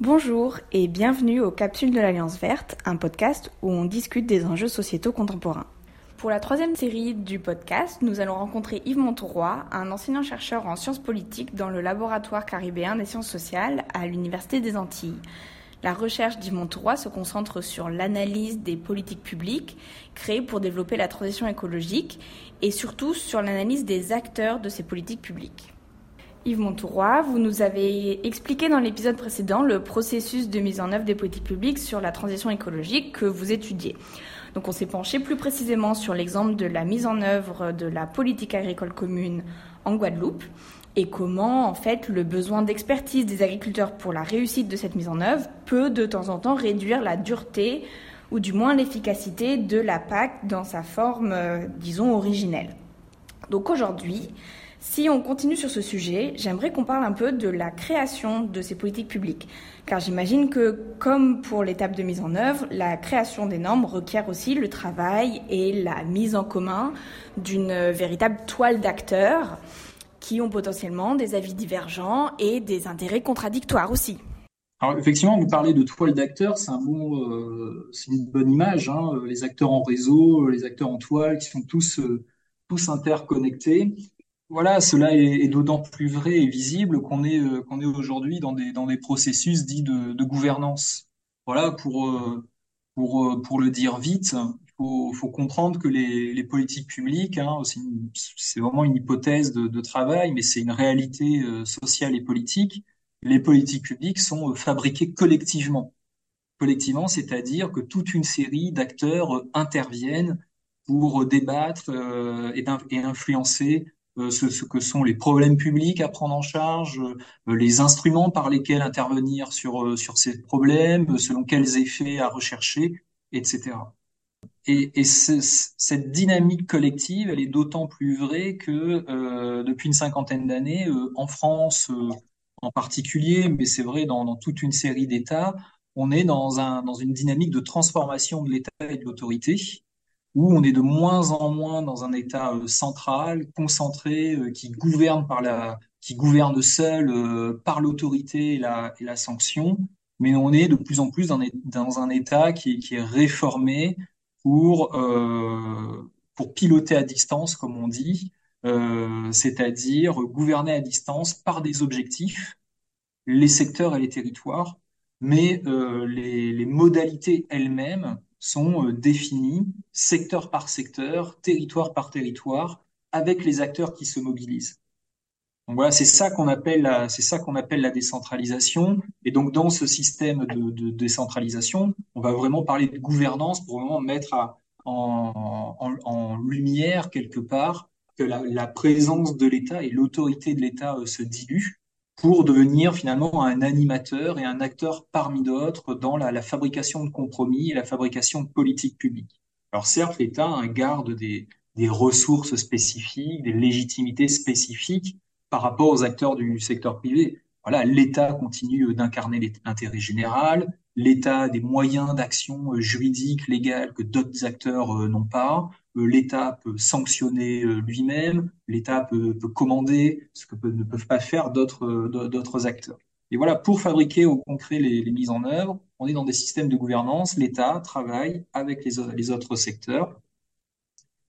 Bonjour et bienvenue aux Capsules de l'Alliance Verte, un podcast où on discute des enjeux sociétaux contemporains. Pour la troisième série du podcast, nous allons rencontrer Yves Montauroy, un enseignant-chercheur en sciences politiques dans le laboratoire caribéen des sciences sociales à l'Université des Antilles. La recherche d'Yves Montauroy se concentre sur l'analyse des politiques publiques créées pour développer la transition écologique et surtout sur l'analyse des acteurs de ces politiques publiques. Yves Montouroy, vous nous avez expliqué dans l'épisode précédent le processus de mise en œuvre des politiques publiques sur la transition écologique que vous étudiez. Donc on s'est penché plus précisément sur l'exemple de la mise en œuvre de la politique agricole commune en Guadeloupe et comment en fait le besoin d'expertise des agriculteurs pour la réussite de cette mise en œuvre peut de temps en temps réduire la dureté ou du moins l'efficacité de la PAC dans sa forme, euh, disons, originelle. Donc aujourd'hui, si on continue sur ce sujet, j'aimerais qu'on parle un peu de la création de ces politiques publiques. Car j'imagine que, comme pour l'étape de mise en œuvre, la création des normes requiert aussi le travail et la mise en commun d'une véritable toile d'acteurs qui ont potentiellement des avis divergents et des intérêts contradictoires aussi. Alors effectivement, vous parlez de toile d'acteurs, c'est un bon, euh, c'est une bonne image. Hein, les acteurs en réseau, les acteurs en toile, qui sont tous euh, tous interconnectés. Voilà, cela est, d'autant plus vrai et visible qu'on est euh, qu'on est aujourd'hui dans des dans des processus dits de, de gouvernance. Voilà, pour euh, pour euh, pour le dire vite, il faut, faut comprendre que les, les politiques publiques, hein, c'est vraiment une hypothèse de, de travail, mais c'est une réalité sociale et politique. Les politiques publiques sont fabriquées collectivement. Collectivement, c'est-à-dire que toute une série d'acteurs interviennent pour débattre et, influencer ce, ce, que sont les problèmes publics à prendre en charge, euh, les instruments par lesquels intervenir sur, euh, sur ces problèmes, selon quels effets à rechercher, etc. Et, et cette dynamique collective, elle est d'autant plus vraie que euh, depuis une cinquantaine d'années, en France en particulier, mais c'est vrai dans, dans, toute une série d'États, on est dans, un, dans une dynamique de transformation de l'État et de l'autorité où on est de moins en moins dans un État euh, central, concentré, euh, qui gouverne seul euh, par l'autorité et la, sanction, mais on est de plus en plus dans, un État qui, est réformé pour piloter à distance, comme on dit, c'est-à-dire gouverner à distance par des objectifs, les secteurs et les territoires, mais les modalités elles-mêmes sont euh, définis secteur par secteur, territoire par territoire, avec les acteurs qui se mobilisent. Voilà, c'est ça qu'on appelle la, c'est ça qu'on appelle la décentralisation. Et donc dans ce système de, décentralisation, on va vraiment parler de gouvernance pour vraiment mettre en, lumière quelque part que la, la présence de l'État et l'autorité de l'État euh, se diluent pour devenir finalement un animateur et un acteur parmi d'autres dans la, fabrication de compromis et la fabrication de politiques publiques. Alors certes, l'État garde des, des ressources spécifiques, des légitimités spécifiques par rapport aux acteurs du secteur privé. Voilà, l'État continue d'incarner l'intérêt général, l'État a des moyens d'action juridique, légale que d'autres acteurs euh, n'ont pas. Euh, l'État peut sanctionner euh, lui-même, l'État peut, commander, ce que ne peuvent pas faire d'autres euh, d'autres acteurs. Et voilà, pour fabriquer au concret les, mises en œuvre, on est dans des systèmes de gouvernance. L'État travaille avec les, autres secteurs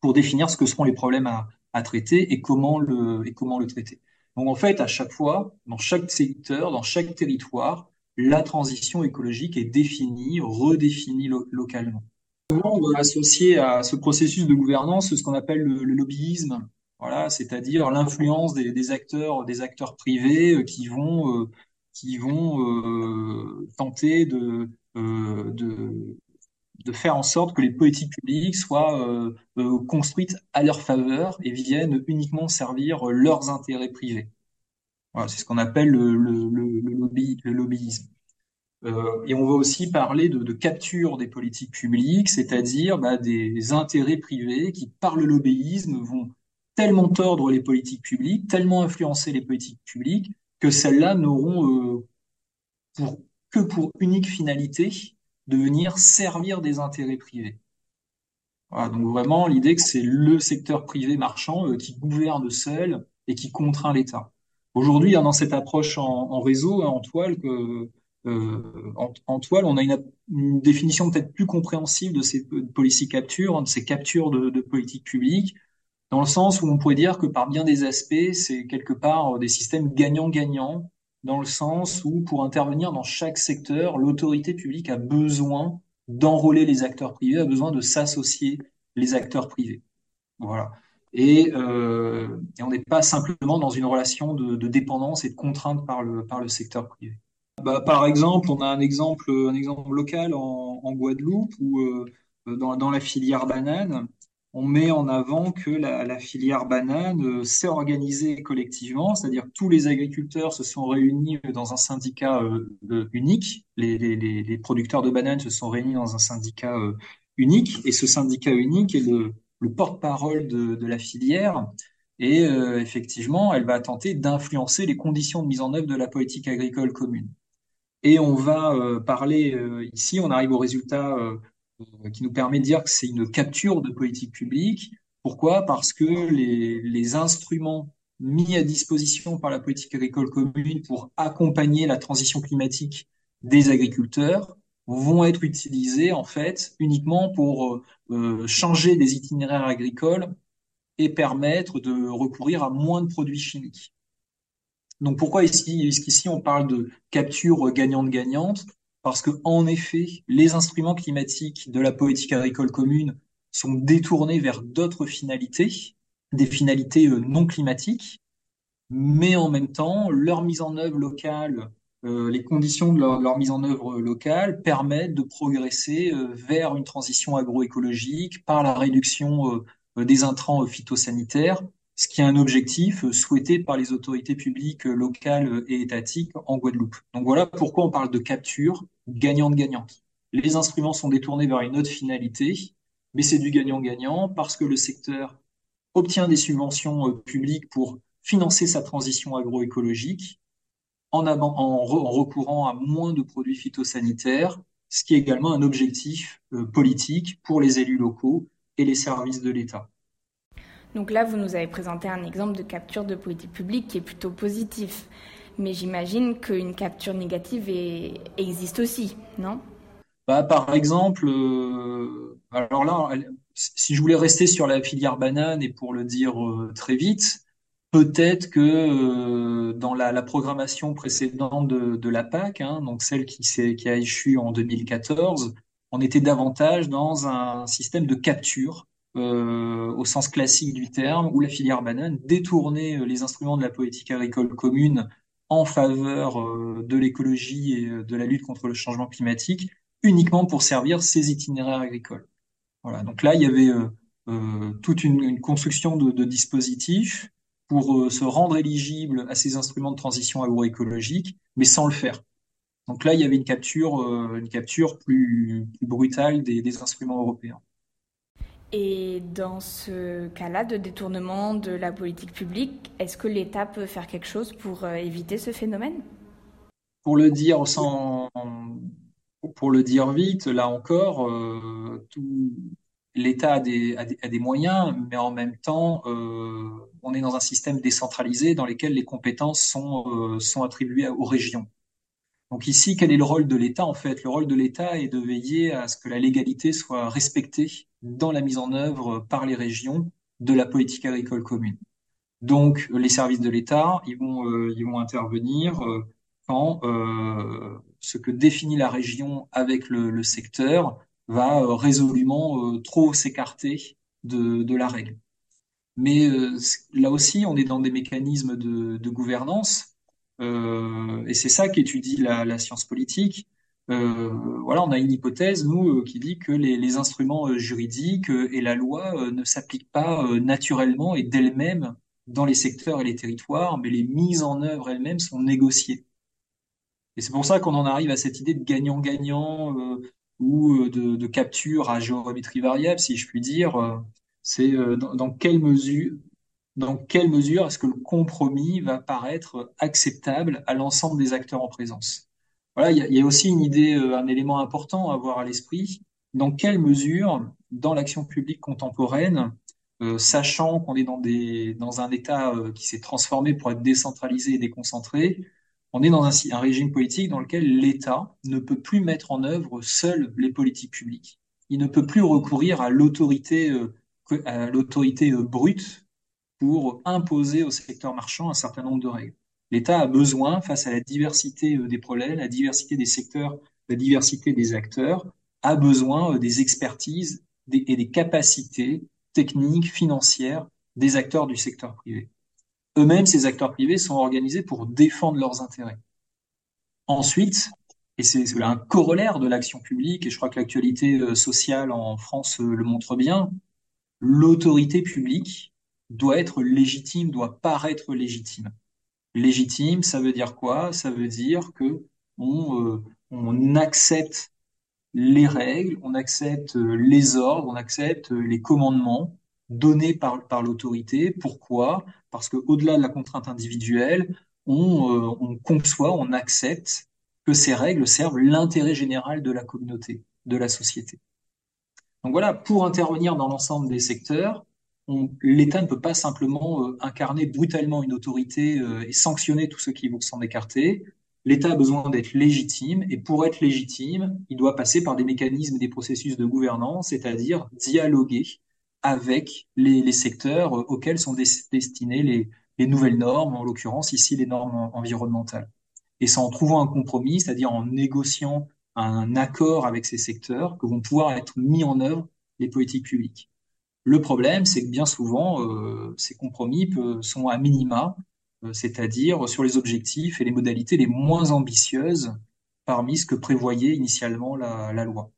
pour définir ce que seront les problèmes à, traiter et comment le et comment le traiter. Donc en fait, à chaque fois, dans chaque secteur, dans chaque territoire, la transition écologique est définie, redéfinie localement on va associer à ce processus de gouvernance ce qu'on appelle le, lobbyisme, voilà, c'est-à-dire l'influence des, acteurs, des acteurs privés euh, qui vont, euh, qui vont euh, tenter de, de, de faire en sorte que les politiques publiques soient construites à leur faveur et viennent uniquement servir leurs intérêts privés. Voilà, c'est ce qu'on appelle le lobbyisme. Euh, et on va aussi parler de, capture des politiques publiques, c'est-à-dire bah, des intérêts privés qui, par le lobbyisme, vont tellement tordre les politiques publiques, tellement influencer les politiques publiques, que celles-là n'auront euh, pour, que pour unique finalité de venir servir des intérêts privés. Voilà, donc vraiment l'idée que c'est le secteur privé marchand euh, qui gouverne seul et qui contraint l'État. Aujourd'hui, hein, dans cette approche en, en réseau, hein, en toile, que en, toile, on a une, définition peut-être plus compréhensible de ces policy capture, hein, de ces captures de, politique publique, dans le sens où on pourrait dire que par bien des aspects, c'est quelque part des systèmes gagnant-gagnant, dans le sens où pour intervenir dans chaque secteur, l'autorité publique a besoin d'enrôler les acteurs privés, a besoin de s'associer les acteurs privés. Voilà. Et, euh, on n'est pas simplement dans une relation de, de, dépendance et de contrainte par le, par le secteur privé. Bah, par exemple, on a un exemple, local en, Guadeloupe où euh, dans, la filière banane, on met en avant que la, filière banane euh, s'est organisée collectivement, c'est-à-dire tous les agriculteurs se sont réunis dans un syndicat euh, unique, les, producteurs de bananes se sont réunis dans un syndicat euh, unique, et ce syndicat unique est le, le porte-parole de, la filière, et euh, effectivement, elle va tenter d'influencer les conditions de mise en œuvre de la politique agricole commune. Et on va euh, parler ici, on arrive au résultat euh, qui nous permet de dire que c'est une capture de politique publique. Pourquoi? Parce que les, instruments mis à disposition par la politique agricole commune pour accompagner la transition climatique des agriculteurs vont être utilisés en fait uniquement pour euh, euh changer des itinéraires agricoles et permettre de recourir à moins de produits chimiques. Donc pourquoi ici, on parle de capture gagnante-gagnante? Parce que en effet, les instruments climatiques de la politique agricole commune sont détournés vers d'autres finalités, des finalités euh, non climatiques, mais en même temps, leur mise en œuvre locale, euh, les conditions de leur, mise en œuvre locale permettent de progresser euh, vers une transition agroécologique par la réduction des intrants phytosanitaires ce qui est un objectif euh, souhaité par les autorités publiques euh, locales et étatiques en Guadeloupe. Donc voilà pourquoi on parle de capture gagnante-gagnante. Les instruments sont détournés vers une autre finalité, mais c'est du gagnant-gagnant parce que le secteur obtient des subventions euh, publiques pour financer sa transition agroécologique en, recourant à moins de produits phytosanitaires, ce qui est également un objectif politique pour les élus locaux et les services de l'État. Donc là, vous nous avez présenté un exemple de capture de politique publique qui est plutôt positif. Mais j'imagine qu'une capture négative existe aussi, non? Bah, Par exemple, euh, alors là, si je voulais rester sur la filière banane et pour le dire euh, très vite, peut-être que euh, dans la, programmation précédente de, la PAC, hein, donc celle qui, qui a échu en 2014, on était davantage dans un système de capture euh, au sens classique du terme, où la filière banane détournait euh, les instruments de la politique agricole commune en faveur euh, de l'écologie et de la lutte contre le changement climatique, uniquement pour servir ses itinéraires agricoles. Voilà. Donc là, il y avait toute une, construction de, dispositifs pour se rendre éligible à ces instruments de transition agroécologique, mais sans le faire. Donc là, il y avait une capture, une capture plus, brutale des instruments européens. Et dans ce cas-là de détournement de la politique publique, est-ce que l'État peut faire quelque chose pour euh, éviter ce phénomène? Pour le dire sans, pour le dire vite, là encore, euh, l'État a des, moyens, mais en même temps, euh, on est dans un système décentralisé dans lequel les compétences sont attribuées aux régions. Donc ici, quel est le rôle de l'État En fait, le rôle de l'État est de veiller à ce que la légalité soit respectée dans la mise en œuvre par les régions de la politique agricole commune. Donc les services de l'État, ils vont, euh, ils vont intervenir euh, quand euh, ce que définit la région avec le, secteur va résolument trop s'écarter de, la règle. Mais là aussi, on est dans des mécanismes de, gouvernance et c'est ça qu'étudie la, science politique. Euh, voilà, on a une hypothèse, nous, euh, qui dit que les, instruments euh, juridiques et la loi ne s'appliquent pas naturellement et d'elles-mêmes dans les secteurs et les territoires, mais les mises en œuvre elles-mêmes sont négociées. Et c'est pour ça qu'on en arrive à cette idée de gagnant-gagnant ou de, capture à géométrie variable, si je puis dire. c'est dans, quelle mesure, dans quelle mesure est-ce que le compromis va paraître acceptable à l'ensemble des acteurs en présence? Voilà, il y a, aussi une idée, euh, un élément important à avoir à l'esprit. Dans quelle mesure, dans l'action publique contemporaine, euh, sachant qu'on est dans, des, dans un État euh, qui s'est transformé pour être décentralisé et déconcentré, on est dans un, régime politique dans lequel l'État ne peut plus mettre en œuvre seul les politiques publiques. Il ne peut plus recourir à l'autorité à l'autorité brute pour imposer au secteur marchand un certain nombre de règles. L'État a besoin, face à la diversité euh, des problèmes, la diversité des secteurs, la diversité des acteurs, a besoin des expertises et des capacités techniques, financières des acteurs du secteur privé. Eux-mêmes, ces acteurs privés sont organisés pour défendre leurs intérêts. Ensuite, et c'est un corollaire de l'action publique, et je crois que l'actualité euh, sociale en France euh, le montre bien, l'autorité publique doit être légitime, doit paraître légitime. Légitime, ça veut dire quoi? Ça veut dire que on, euh, on accepte les règles, on accepte les ordres, on accepte les commandements donnés par, par l'autorité. Pourquoi? Parce qu'au-delà de la contrainte individuelle, on, euh, on conçoit, on accepte que ces règles servent l'intérêt général de la communauté, de la société. Donc voilà, pour intervenir dans l'ensemble des secteurs, l'État ne peut pas simplement euh, incarner brutalement une autorité euh, et sanctionner tous ceux qui vont s'en écarter. L'État a besoin d'être légitime et pour être légitime, il doit passer par des mécanismes et des processus de gouvernance, c'est-à-dire dialoguer avec les, secteurs euh, auxquels sont destinées les, les nouvelles normes, en l'occurrence ici les normes environnementales. Et c'est en trouvant un compromis, c'est-à-dire en négociant un accord avec ces secteurs, que vont pouvoir être mis en œuvre les politiques publiques. Le problème, c'est que bien souvent, euh, ces compromis sont à minima, euh, c'est-à-dire sur les objectifs et les modalités les moins ambitieuses parmi ce que prévoyait initialement la, loi.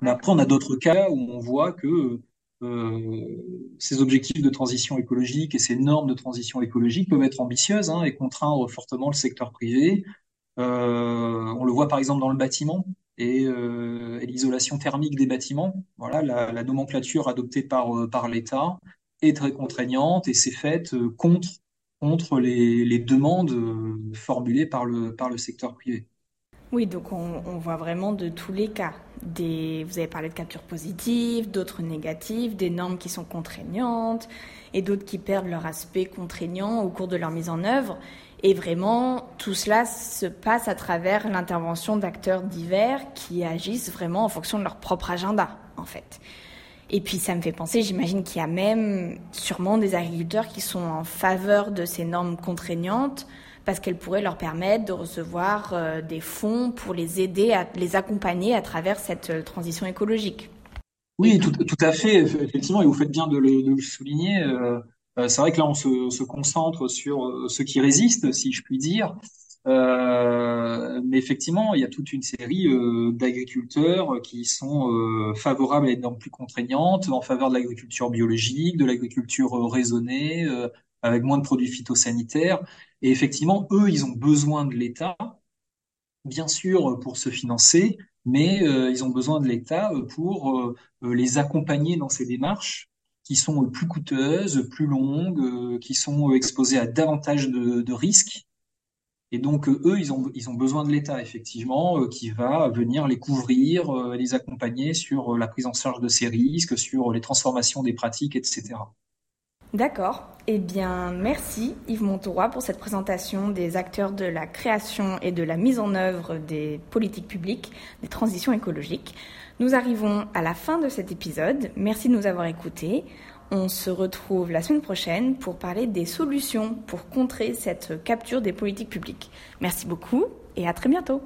Mais après, on a d'autres cas où on voit que euh, ces objectifs de transition écologique et ces normes de transition écologique peuvent être ambitieuses hein, et contraindre fortement le secteur privé. On le voit par exemple dans le bâtiment et, euh, et l'isolation thermique des bâtiments. Voilà, la, la nomenclature adoptée par, euh, par l'État est très contraignante et c'est faite euh, contre, contre les, les demandes formulées par le, par le secteur privé. Oui, donc on, on, voit vraiment de tous les cas. Des, vous avez parlé de capture positive, d'autres négatives, des normes qui sont contraignantes et d'autres qui perdent leur aspect contraignant au cours de leur mise en œuvre. Et vraiment, tout cela se passe à travers l'intervention d'acteurs divers qui agissent vraiment en fonction de leur propre agenda, en fait. Et puis ça me fait penser, j'imagine qu'il y a même sûrement des agriculteurs qui sont en faveur de ces normes contraignantes parce qu'elle pourrait leur permettre de recevoir euh, des fonds pour les aider, à les accompagner à travers cette euh, transition écologique. Oui, tout, à fait, effectivement, et vous faites bien de le, de le souligner. Euh, c'est vrai que là, on se, se, concentre sur ceux qui résistent, si je puis dire. Euh, mais effectivement, il y a toute une série euh, d'agriculteurs qui sont euh, favorables à des normes plus contraignantes, en faveur de l'agriculture biologique, de l'agriculture raisonnée, avec moins de produits phytosanitaires. Et effectivement, eux, ils ont besoin de l'État, bien sûr, pour se financer, mais euh, ils ont besoin de l'État euh, pour euh, les accompagner dans ces démarches qui sont plus coûteuses, plus longues, qui sont exposées à davantage de, risques. Et donc, eux, ils ont, ils ont besoin de l'État, effectivement, qui va venir les couvrir, les accompagner sur la prise en charge de ces risques, sur les transformations des pratiques, etc. D'accord. Eh bien, merci Yves Montauroy pour cette présentation des acteurs de la création et de la mise en œuvre des politiques publiques, des transitions écologiques. Nous arrivons à la fin de cet épisode. Merci de nous avoir écoutés. On se retrouve la semaine prochaine pour parler des solutions pour contrer cette capture des politiques publiques. Merci beaucoup et à très bientôt.